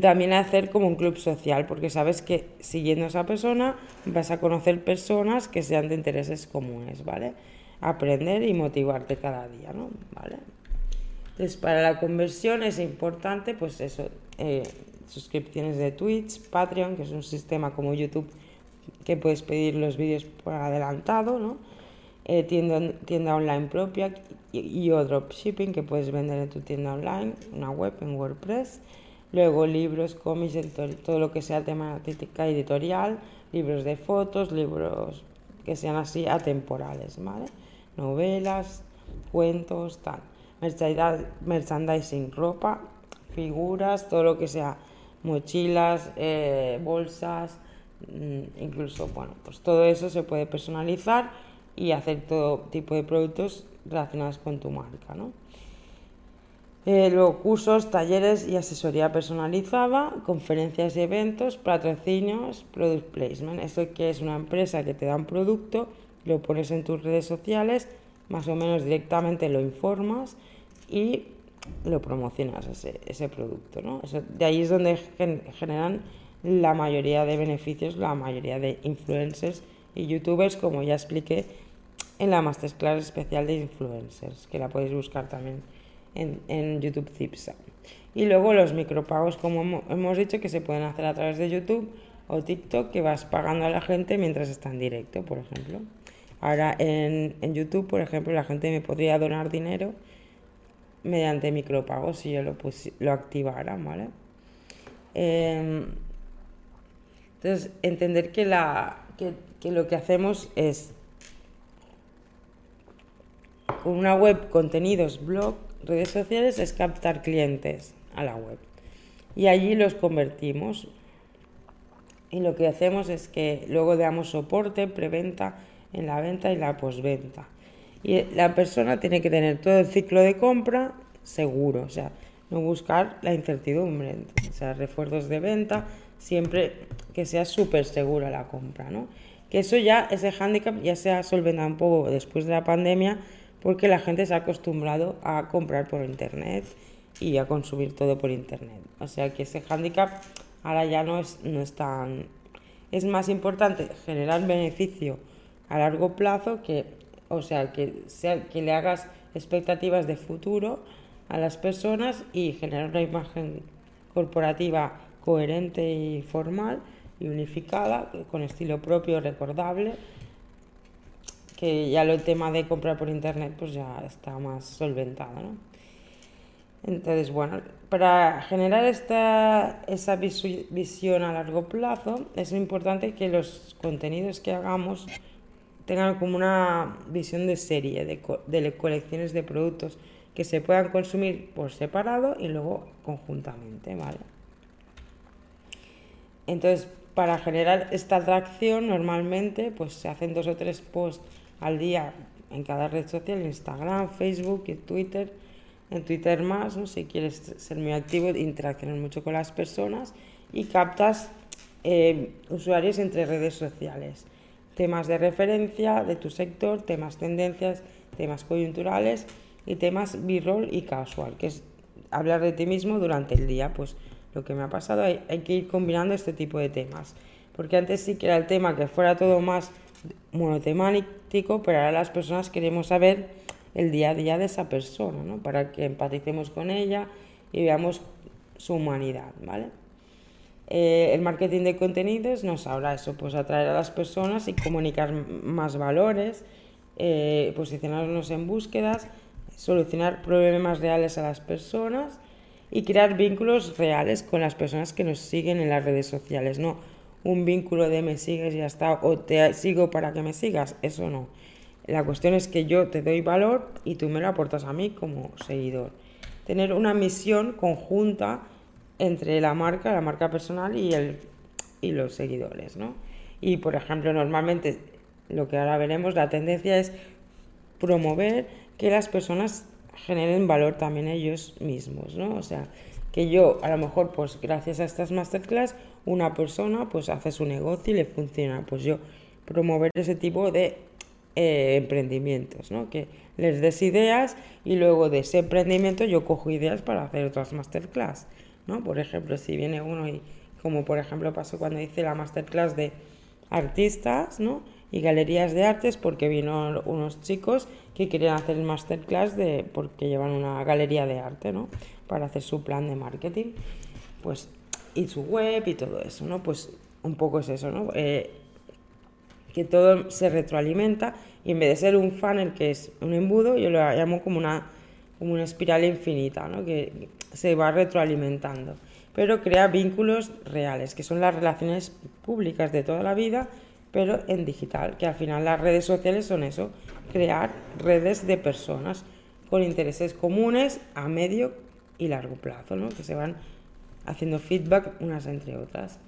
también hacer como un club social, porque sabes que siguiendo a esa persona vas a conocer personas que sean de intereses comunes, ¿vale? Aprender y motivarte cada día, ¿no? ¿Vale? Entonces, para la conversión es importante, pues eso, eh, suscripciones de Twitch, Patreon, que es un sistema como YouTube que puedes pedir los vídeos por adelantado, ¿no? Eh, tienda, tienda online propia y, y o dropshipping que puedes vender en tu tienda online, una web en WordPress Luego libros, cómics, todo lo que sea temática editorial, libros de fotos, libros que sean así atemporales. Novelas, cuentos, tal. Merchandising, ropa, figuras, todo lo que sea mochilas, eh, bolsas, mm, incluso, bueno, pues todo eso se puede personalizar y hacer todo tipo de productos relacionados con tu marca, ¿no? Eh, luego cursos, talleres y asesoría personalizada, conferencias y eventos, patrocinios, product placement. Esto que es una empresa que te da un producto lo pones en tus redes sociales, más o menos directamente lo informas y lo promocionas ese, producto. ¿no? de ahí es donde generan la mayoría de beneficios, la mayoría de influencers y youtubers, como ya expliqué en la masterclass especial de influencers, que la podéis buscar también en, en YouTube Zipsa. Y luego los micropagos, como hemos dicho, que se pueden hacer a través de YouTube o TikTok, que vas pagando a la gente mientras está en directo, por ejemplo. Ahora en, en YouTube, por ejemplo, la gente me podría donar dinero mediante micropagos si yo lo, lo activara, ¿vale? Em, entonces, entender que, la, que, que lo que hacemos es una web, contenidos, blog, redes sociales, es captar clientes a la web. Y allí los convertimos. Y lo que hacemos es que luego damos soporte, preventa, en la venta y la posventa. Y la persona tiene que tener todo el ciclo de compra seguro, o sea, no buscar la incertidumbre, o sea, refuerzos de venta, siempre que sea súper segura la compra, ¿no? Que eso ya, ese hándicap ya se ha solventado un poco después de la pandemia, porque la gente se ha acostumbrado a comprar por internet y a consumir todo por internet. O sea que ese hándicap ahora ya no es, no es tan... Es más importante generar beneficio a largo plazo que, o sea, que, sea, que le hagas expectativas de futuro a las personas y generar una imagen corporativa coherente y formal y unificada, con estilo propio, recordable, que ya el tema de comprar por internet pues ya está más solventado, ¿no? Entonces, bueno, para generar esta, esa visión a largo plazo es importante que los contenidos que hagamos tengan como una visión de serie, de, de colecciones de productos que se puedan consumir por separado y luego conjuntamente, ¿vale? Entonces, para generar esta atracción, normalmente pues se hacen dos o tres posts al día en cada red social, Instagram, Facebook y Twitter. En Twitter más, ¿no? si quieres ser muy activo, interaccionar mucho con las personas y captas eh, usuarios entre redes sociales temas de referencia de tu sector, temas tendencias, temas coyunturales y temas b-roll y casual, que es hablar de ti mismo durante el día. Pues lo que me ha pasado, hay, hay, que ir combinando este tipo de temas. Porque antes sí que era el tema que fuera todo más monotemático, pero ahora las personas queremos saber el día a día de esa persona, ¿no? Para que empaticemos con ella y veamos su humanidad, ¿vale? Eh, el marketing de contenidos nos habla eso, pues atraer a las personas y comunicar más valores, eh, posicionarnos en búsquedas, solucionar problemas reales a las personas y crear vínculos reales con las personas que nos siguen en las redes sociales, no un vínculo de me sigues y ya está, o te sigo para que me sigas, eso no. La cuestión es que yo te doy valor y tú me lo aportas a mí como seguidor. Tener una misión conjunta entre la marca, la marca personal y, el, y los seguidores, ¿no? Y, por ejemplo, normalmente lo que ahora veremos, la tendencia es promover que las personas generen valor también ellos mismos, ¿no? O sea, que yo, a lo mejor, pues gracias a estas masterclass, una persona pues hace su negocio y le funciona. Pues yo promover ese tipo de eh, emprendimientos, ¿no? Que les des ideas y luego de ese emprendimiento yo cojo ideas para hacer otras masterclass. ¿no? Por ejemplo, si viene uno y, como por ejemplo pasó cuando hice la masterclass de artistas, ¿no? Y galerías de artes, porque vino unos chicos que querían hacer el masterclass de, porque llevan una galería de arte, ¿no? Para hacer su plan de marketing, pues, y su web y todo eso, ¿no? Pues un poco es eso, ¿no? Eh, que todo se retroalimenta y en vez de ser un funnel que es un embudo, yo lo llamo como una, como una espiral infinita, ¿no? Que, se va retroalimentando, pero crea vínculos reales, que son las relaciones públicas de toda la vida, pero en digital, que al final las redes sociales son eso, crear redes de personas con intereses comunes a medio y largo plazo, ¿no? que se van haciendo feedback unas entre otras.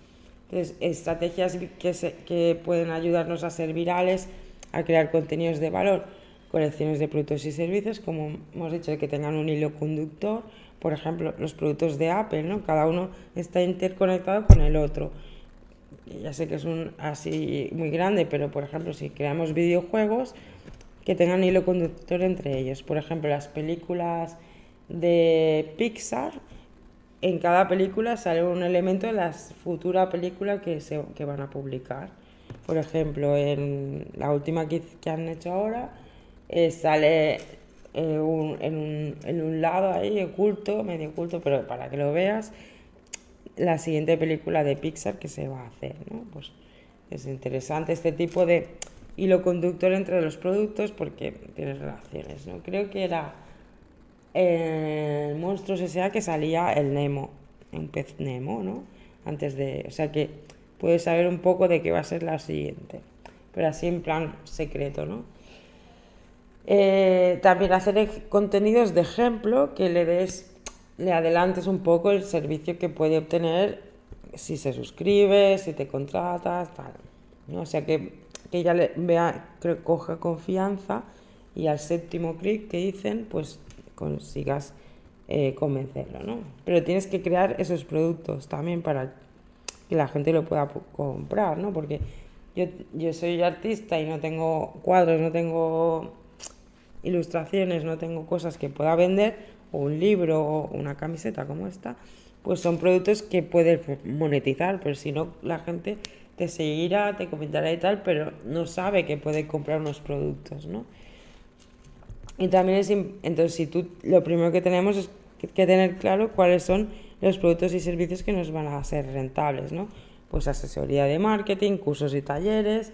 Entonces, estrategias que, que pueden ayudarnos a ser virales, a crear contenidos de valor, colecciones de productos y servicios, como hemos dicho, que tengan un hilo conductor, por ejemplo, los productos de Apple, ¿no? Cada uno está interconectado con el otro. ya sé que es un así muy grande, pero por ejemplo, si creamos videojuegos que tengan hilo conductor entre ellos. Por ejemplo, las películas de Pixar, en cada película sale un elemento de la futura película que, se, que van a publicar. Por ejemplo, en la última que, que han hecho ahora, eh, sale eh, en, un, en, un, lado ahí oculto, medio oculto, pero para que lo veas, la siguiente película de Pixar que se va a hacer, ¿no? Pues es interesante este tipo de hilo conductor entre los productos porque tiene relaciones, ¿no? Creo que era en Monstruos S.A. que salía el Nemo, un pez Nemo, ¿no? Antes de... O sea que puedes saber un poco de qué va a ser la siguiente, pero así en plan secreto, ¿no? Eh, también hacer contenidos de ejemplo que le des, le adelantes un poco el servicio que puede obtener si se suscribe, si te contratas, tal. ¿no? O sea que, que ella le vea, coja confianza y al séptimo clic que dicen, pues consigas eh, convencerlo, ¿no? Pero tienes que crear esos productos también para que la gente lo pueda comprar, ¿no? Porque yo, yo soy artista y no tengo cuadros, no tengo ilustraciones, no tengo cosas que pueda vender, o un libro o una camiseta como esta, pues son productos que puedes monetizar, pero si no, la gente te seguirá, te comentará y tal, pero no sabe que puede comprar unos productos, ¿no? Y también es, entonces, si tú, lo primero que tenemos es que tener claro cuáles son los productos y servicios que nos van a ser rentables, ¿no? Pues asesoría de marketing, cursos y talleres,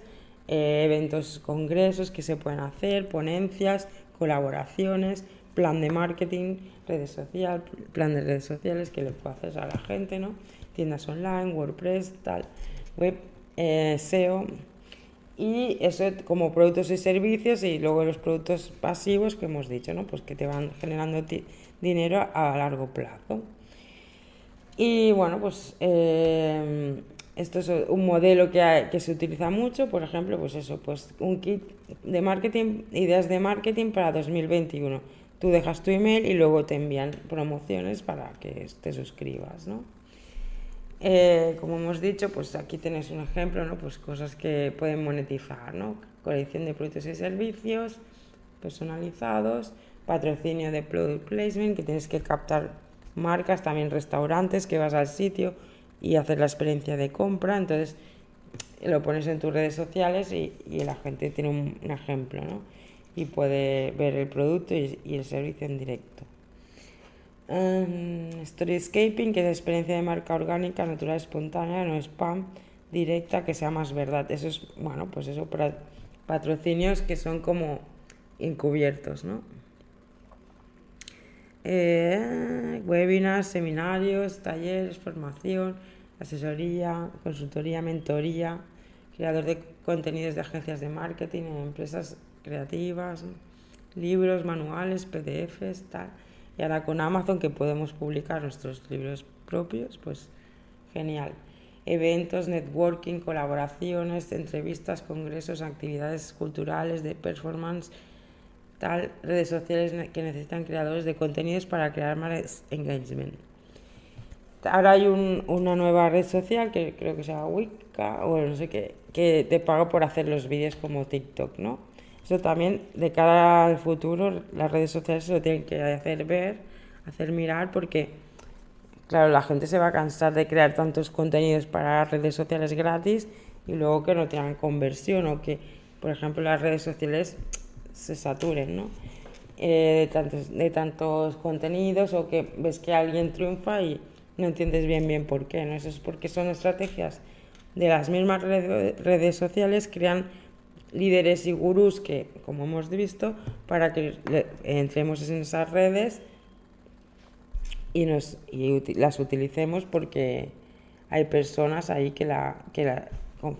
eh, eventos, congresos que se pueden hacer, ponencias, colaboraciones, plan de marketing, redes sociales, plan de redes sociales que le puede hacer a la gente, ¿no? Tiendas online, WordPress, tal, web, eh, SEO y eso como productos y servicios y luego los productos pasivos que hemos dicho, ¿no? Pues que te van generando dinero a largo plazo. Y bueno, pues eh, esto es un modelo que, que, se utiliza mucho, por ejemplo, pues eso, pues un kit de marketing, ideas de marketing para 2021. Tú dejas tu email y luego te envían promociones para que te suscribas, ¿no? Eh, como hemos dicho, pues aquí tenéis un ejemplo, ¿no? Pues cosas que pueden monetizar, ¿no? Colección de productos y servicios personalizados, patrocinio de product placement, que tienes que captar marcas, también restaurantes, que vas al sitio, y hacer la experiencia de compra. Entonces lo pones en tus redes sociales y, la gente tiene un, ejemplo, ¿no? Y puede ver el producto y, el servicio en directo. Um, storyscaping, que es experiencia de marca orgánica, natural, espontánea, no spam, directa, que sea más verdad. Eso es, bueno, pues eso, para patrocinios que son como encubiertos, ¿no? Eh, webinars, seminarios, talleres, formación, asesoría, consultoría, mentoría, creador de contenidos de agencias de marketing empresas creativas, libros, manuales, PDFs, tal. Y ahora con Amazon que podemos publicar nuestros libros propios, pues genial. Eventos, networking, colaboraciones, entrevistas, congresos, actividades culturales, de performance, tal, redes sociales que necesitan creadores de contenidos para crear más engagement. Ahora hay una nueva red social que creo que se llama Wicca o no sé qué, que te paga por hacer los vídeos como TikTok, ¿no? Eso también, de cara al futuro, las redes sociales se lo tienen que hacer ver, hacer mirar, porque, claro, la gente se va a cansar de crear tantos contenidos para redes sociales gratis y luego que no tengan conversión o que, por ejemplo, las redes sociales se saturen, ¿no? Eh, de, tantos, de tantos contenidos o que ves que alguien triunfa y no entiendes bien bien por qué, ¿no? Eso es porque son estrategias de las mismas redes sociales, crean líderes y gurús que, como hemos visto, para que entremos en esas redes y, nos, y las utilicemos porque hay personas ahí que la, que la,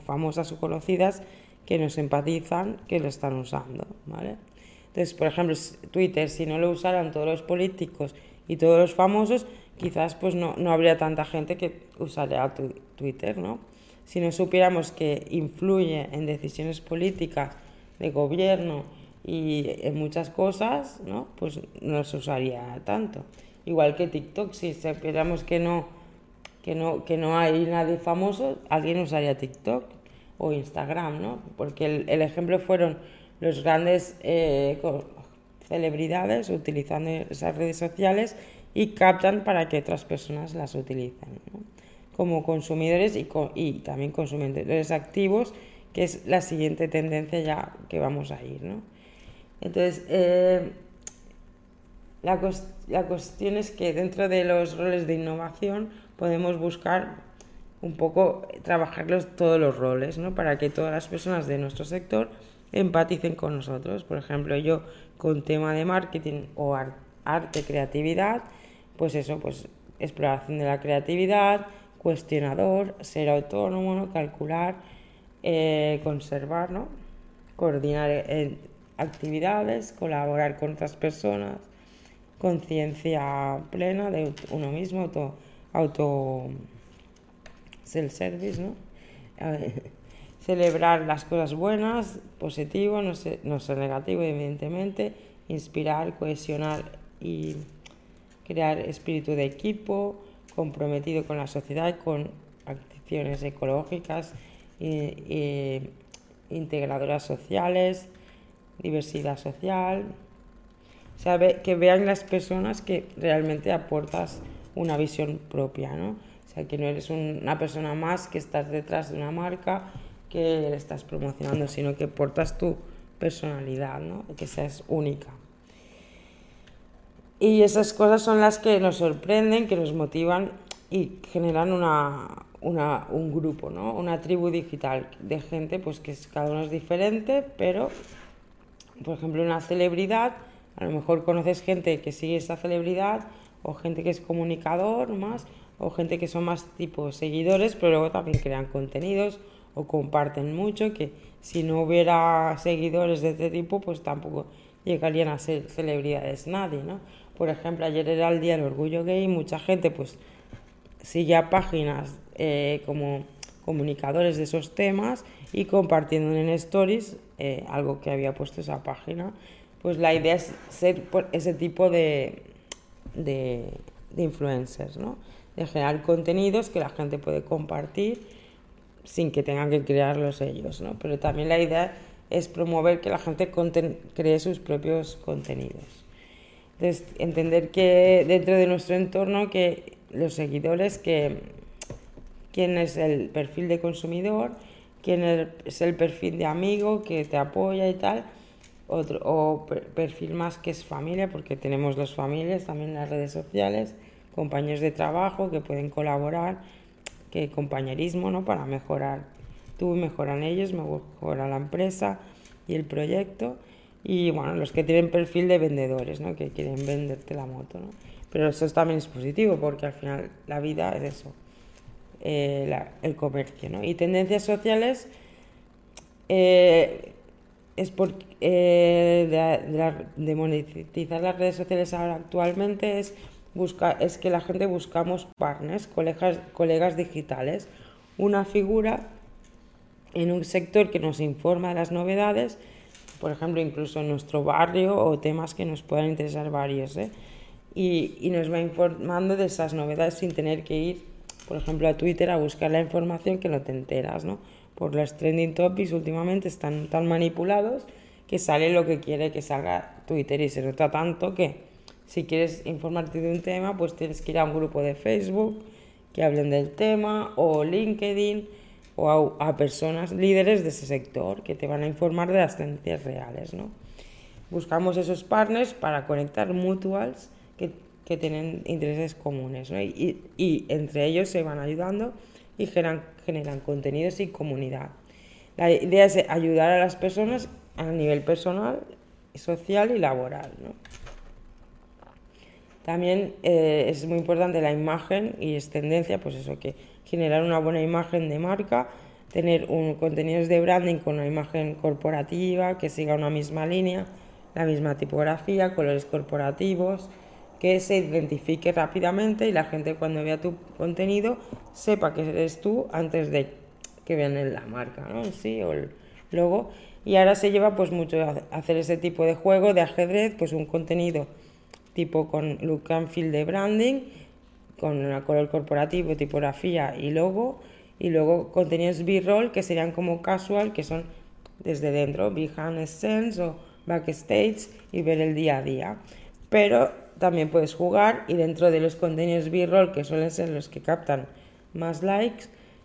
famosas o conocidas que nos empatizan que lo están usando, ¿vale? Entonces, por ejemplo, Twitter, si no lo usaran todos los políticos y todos los famosos, quizás pues no, no habría tanta gente que usaría Twitter, ¿no? Si no supiéramos que influye en decisiones políticas de gobierno y en muchas cosas, ¿no? Pues no se usaría tanto. Igual que TikTok, si supiéramos que no que no, que no hay nadie famoso, alguien usaría TikTok o Instagram, ¿no? Porque el, el ejemplo fueron los grandes eh, celebridades utilizando esas redes sociales y captan para que otras personas las utilicen. Como consumidores y, también consumidores activos, que es la siguiente tendencia ya que vamos a ir. ¿no? Entonces, eh, la cuestión es que dentro de los roles de innovación podemos buscar un poco trabajarlos todos los roles, ¿no? Para que todas las personas de nuestro sector empaticen con nosotros. Por ejemplo, yo con tema de marketing o arte, creatividad, pues eso, pues exploración de la creatividad, cuestionador, ser autónomo, ¿no? calcular, eh, conservar, coordinar eh, actividades, colaborar con otras personas, conciencia plena de uno mismo, auto, auto self-service, ¿no? celebrar las cosas buenas, positivo, no ser, no ser negativo, evidentemente, inspirar, cohesionar y crear espíritu de equipo, comprometido con la sociedad, con acciones ecológicas, integradoras sociales, diversidad social. O que vean las personas que realmente aportas una visión propia, ¿no? O sea, que no eres una persona más que estás detrás de una marca que le estás promocionando, sino que portas tu personalidad, ¿no? Que seas única. Y esas cosas son las que nos sorprenden, que nos motivan y generan una, una, un grupo, ¿no? Una tribu digital de gente, pues que cada uno es diferente, pero, por ejemplo, una celebridad, a lo mejor conoces gente que sigue esa celebridad o gente que es comunicador más, o gente que son más tipo seguidores, pero luego también crean contenidos o comparten mucho, que si no hubiera seguidores de este tipo, pues tampoco llegarían a ser celebridades nadie, ¿no? Por ejemplo, ayer era el Día del Orgullo Gay mucha gente pues sigue a páginas eh, como comunicadores de esos temas y compartiendo en stories eh, algo que había puesto esa página. Pues la idea es ser ese tipo de, de, de influencers, ¿no? de generar contenidos que la gente puede compartir sin que tengan que crearlos ellos, ¿no? Pero también la idea es promover que la gente cree sus propios contenidos. Entender que dentro de nuestro entorno, que los seguidores, que quién es el perfil de consumidor, quién es el perfil de amigo que te apoya y tal, otro, o perfil más que es familia, porque tenemos las familias también las redes sociales, compañeros de trabajo que pueden colaborar, que compañerismo, ¿no? Para mejorar, tú mejoran ellos, mejora la empresa y el proyecto. Y bueno, los que tienen perfil de vendedores, ¿no? Que quieren venderte la moto, ¿no? Pero eso también es positivo porque al final la vida es eso, eh, el comercio, ¿no? Y tendencias sociales eh, es por eh, de, monetizar las redes sociales actualmente es busca, es que la gente buscamos partners, colegas, colegas digitales, una figura en un sector que nos informa de las novedades, por ejemplo, incluso en nuestro barrio o temas que nos puedan interesar varios, ¿eh? y, y, nos va informando de esas novedades sin tener que ir, por ejemplo, a Twitter a buscar la información que no te enteras, ¿no? Por los trending topics últimamente están tan manipulados que sale lo que quiere que salga Twitter y se nota tanto que si quieres informarte de un tema, pues tienes que ir a un grupo de Facebook que hablen del tema o LinkedIn o a, personas líderes de ese sector que te van a informar de las tendencias reales. ¿no? Buscamos esos partners para conectar mutuals que, que tienen intereses comunes ¿no? y, y, entre ellos se van ayudando y generan, generan contenidos y comunidad. La idea es ayudar a las personas a nivel personal, social y laboral. ¿no? También eh, es muy importante la imagen y es tendencia, pues eso, que generar una buena imagen de marca, tener un, contenidos de branding con una imagen corporativa que siga una misma línea, la misma tipografía, colores corporativos, que se identifique rápidamente y la gente cuando vea tu contenido sepa que eres tú antes de que vean la marca, ¿no? Sí, o el logo. Y ahora se lleva pues mucho a hacer ese tipo de juego de ajedrez, pues un contenido tipo con look and feel de branding, con el color corporativo, tipografía y logo, y luego contenidos B-roll que serían como casual, que son desde dentro, behind scenes o backstage y ver el día a día. Pero también puedes jugar y dentro de los contenidos B-roll, que suelen ser los que captan más likes,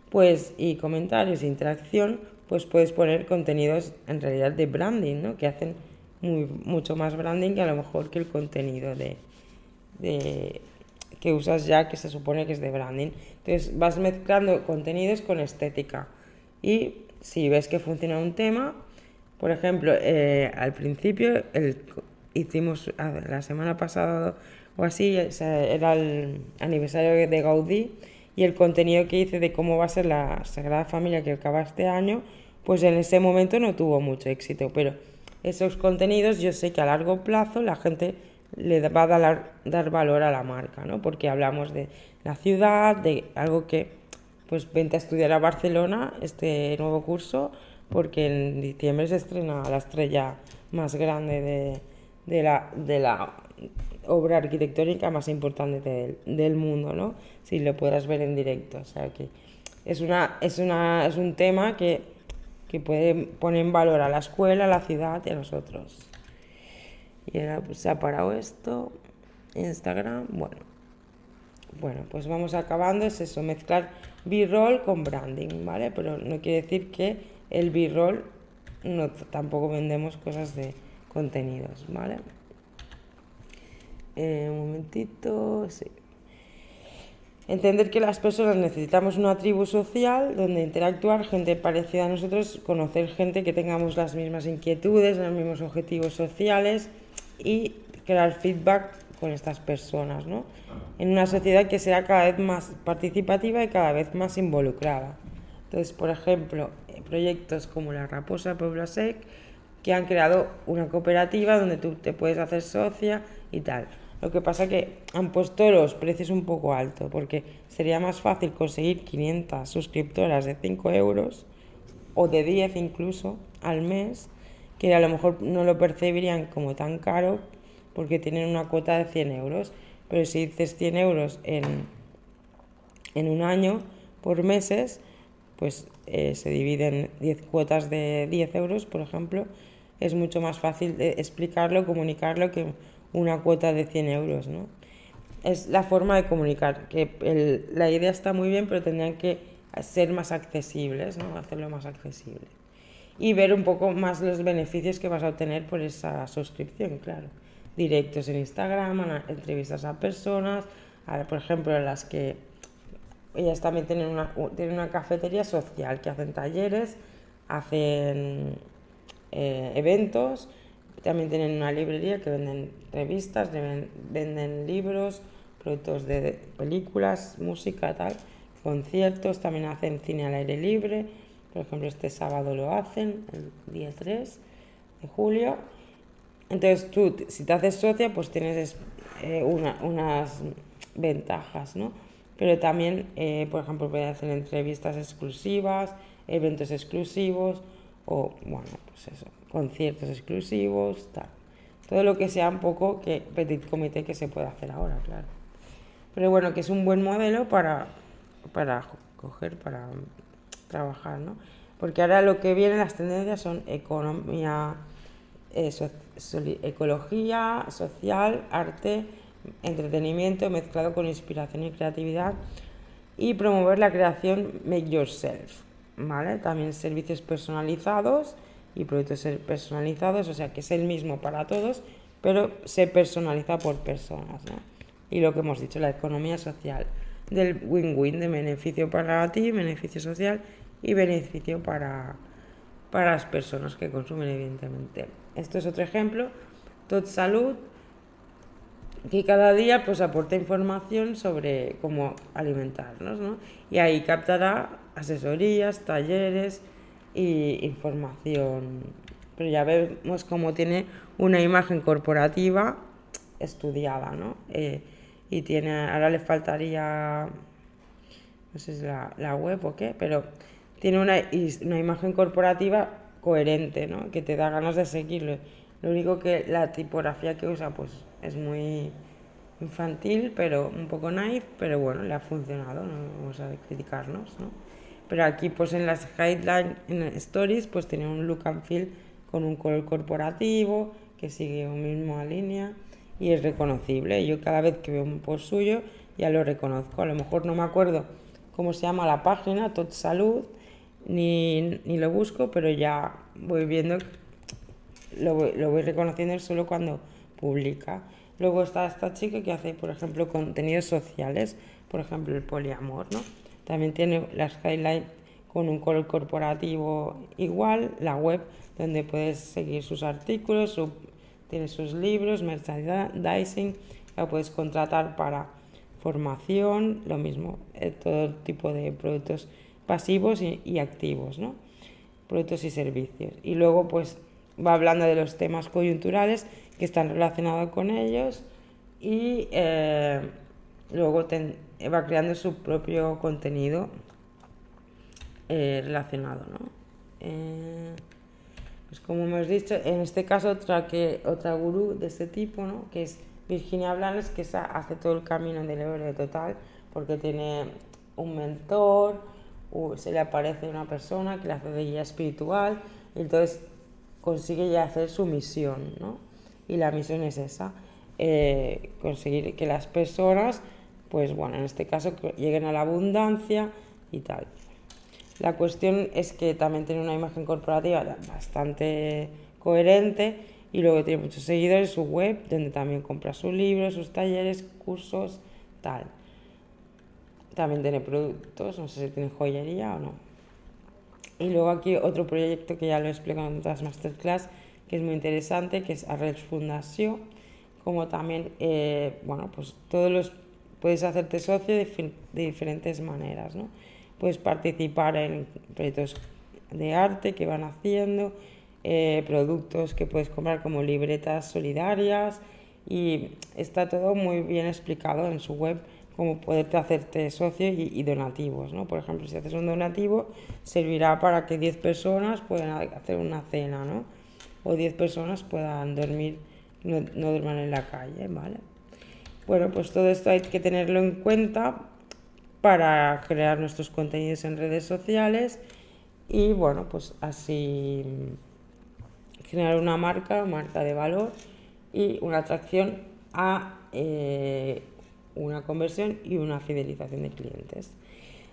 pues y comentarios e interacción, pues puedes poner contenidos en realidad de branding, ¿no? Que hacen mucho más branding que a lo mejor que el contenido de, que usas ya que se supone que es de branding. Entonces vas mezclando contenidos con estética y si ves que funciona un tema, por ejemplo, eh, al principio hicimos la semana pasada o así, era el aniversario de Gaudí y el contenido que hice de cómo va a ser la Sagrada Familia que acaba este año, pues en ese momento no tuvo mucho éxito, pero esos contenidos yo sé que a largo plazo la gente le va a dar, dar valor a la marca, ¿no? Porque hablamos de la ciudad, de algo que, pues vente a estudiar a Barcelona este nuevo curso, porque en diciembre se estrena la estrella más grande de, de, la, de la obra arquitectónica más importante del, mundo, ¿no? Si lo puedas ver en directo, o sea que es, una, es, una, es un tema que, que puede poner en valor a la escuela, a la ciudad y a nosotros. Y ahora pues, se ha parado esto. Instagram, bueno. Bueno, pues vamos acabando, es eso, mezclar B-roll con branding, ¿vale? Pero no quiere decir que el B-roll no, tampoco vendemos cosas de contenidos, ¿vale? Eh, un momentito, sí. Entender que las personas necesitamos una tribu social donde interactuar, gente parecida a nosotros, conocer gente que tengamos las mismas inquietudes, los mismos objetivos sociales y crear feedback con estas personas, ¿no? En una sociedad que sea cada vez más participativa y cada vez más involucrada. Entonces, por ejemplo, eh, proyectos como la Raposa Puebla Sec, que han creado una cooperativa donde tú te puedes hacer socia y tal. Lo que pasa que han puesto los precios un poco altos, porque sería más fácil conseguir 500 suscriptoras de 5 euros o de 10 incluso al mes que a lo mejor no lo percibirían como tan caro porque tienen una cuota de 100 euros. Pero si dices 100 euros en, en un año por meses, pues eh, se dividen 10 cuotas de 10 euros, por ejemplo, es mucho más fácil explicarlo, comunicarlo que una cuota de 100 euros, ¿no? Es la forma de comunicar, que la idea está muy bien, pero tendrían que ser más accesibles, ¿no? Hacerlo más accesible y ver un poco más los beneficios que vas a obtener por esa suscripción, claro. Directos en Instagram, entrevistas a personas, por ejemplo, las que ellas también tienen una, tienen una cafetería social que hacen talleres, hacen eh, eventos, también tienen una librería que venden revistas, venden libros, productos de películas, música, tal, conciertos, también hacen cine al aire libre por ejemplo, este sábado lo hacen, el día 3 de julio. Entonces tú, si te haces socia, pues tienes eh, unas ventajas, ¿no? Pero también, eh, por ejemplo, puedes hacer entrevistas exclusivas, eventos exclusivos o, bueno, pues eso, conciertos exclusivos, tal. Todo lo que sea un poco que petit comité que se puede hacer ahora, claro. Pero bueno, que es un buen modelo para, para coger, para trabajar, ¿no? Porque ahora lo que viene, las tendencias son economía, eh, ecología, social, arte, entretenimiento mezclado con inspiración y creatividad y promover la creación make yourself, ¿vale? También servicios personalizados y productos personalizados, o sea que es el mismo para todos, pero se personaliza por personas, ¿no? Y lo que hemos dicho, la economía social del win-win, de beneficio para ti, beneficio social y beneficio para, para las personas que consumen, evidentemente. Esto es otro ejemplo. Tot Salud, que cada día pues aporta información sobre cómo alimentarnos, ¿no? Y ahí captará asesorías, talleres e información. Pero ya vemos cómo tiene una imagen corporativa estudiada, ¿no? Eh, y tiene, ahora le faltaría, no sé si la, la web o qué, pero tiene una, una imagen corporativa coherente, ¿no? que te da ganas de seguirlo. Lo único que la tipografía que usa pues es muy infantil, pero un poco naive, pero bueno, le ha funcionado, no vamos a criticarnos, ¿no? Pero aquí pues en las guidelines, en stories, pues tiene un look and feel con un color corporativo, que sigue una misma línea y es reconocible. Yo cada vez que veo un post suyo ya lo reconozco. A lo mejor no me acuerdo cómo se llama la página, Tot Salud, ni, ni lo busco, pero ya voy viendo, lo lo voy reconociendo solo cuando publica. Luego está esta chica que hace, por ejemplo, contenidos sociales, por ejemplo, el poliamor, ¿no? También tiene las highlights con un color corporativo igual, la web donde puedes seguir sus artículos, tiene sus libros, merchandising, la puedes contratar para formación, lo mismo, eh, todo tipo de productos pasivos y, activos, ¿no? Productos y servicios. Y luego, pues, va hablando de los temas coyunturales que están relacionados con ellos y eh, luego va creando su propio contenido eh, relacionado, ¿no? Eh, pues como hemos dicho, en este caso otra, que, otra gurú de este tipo, ¿no? que es Virginia Blanes, que hace todo el camino del héroe total, porque tiene un mentor, se le aparece una persona que le hace de guía espiritual, y entonces consigue ya hacer su misión, ¿no? Y la misión es esa, eh, conseguir que las personas, pues bueno, en este caso, lleguen a la abundancia y tal. La cuestión es que también tiene una imagen corporativa bastante coherente y luego tiene muchos seguidores, su web, donde también compra sus libros, sus talleres, cursos, tal. También tiene productos, no sé si tiene joyería o no. Y luego aquí otro proyecto que ya lo he explicado en otras masterclass, que es muy interesante, que es Arrels Fundación, como también, eh, bueno, pues todos los, puedes hacerte socio de, diferentes maneras, ¿no? Puedes participar en proyectos de arte que van haciendo, eh, productos que puedes comprar como libretas solidarias y está todo muy bien explicado en su web cómo poderte hacerte socio y, donativos. ¿no? Por ejemplo, si haces un donativo, servirá para que 10 personas puedan hacer una cena ¿no? o 10 personas puedan dormir, no, no duerman en la calle. ¿vale? Bueno, pues todo esto hay que tenerlo en cuenta para crear nuestros contenidos en redes sociales y bueno, pues así generar una marca, marca de valor y una atracción a eh, una conversión y una fidelización de clientes.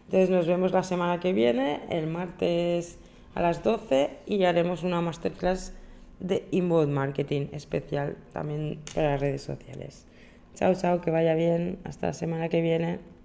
Entonces nos vemos la semana que viene, el martes a las 12 y haremos una masterclass de inbound marketing especial también para redes sociales. Chao, chao, que vaya bien. Hasta la semana que viene.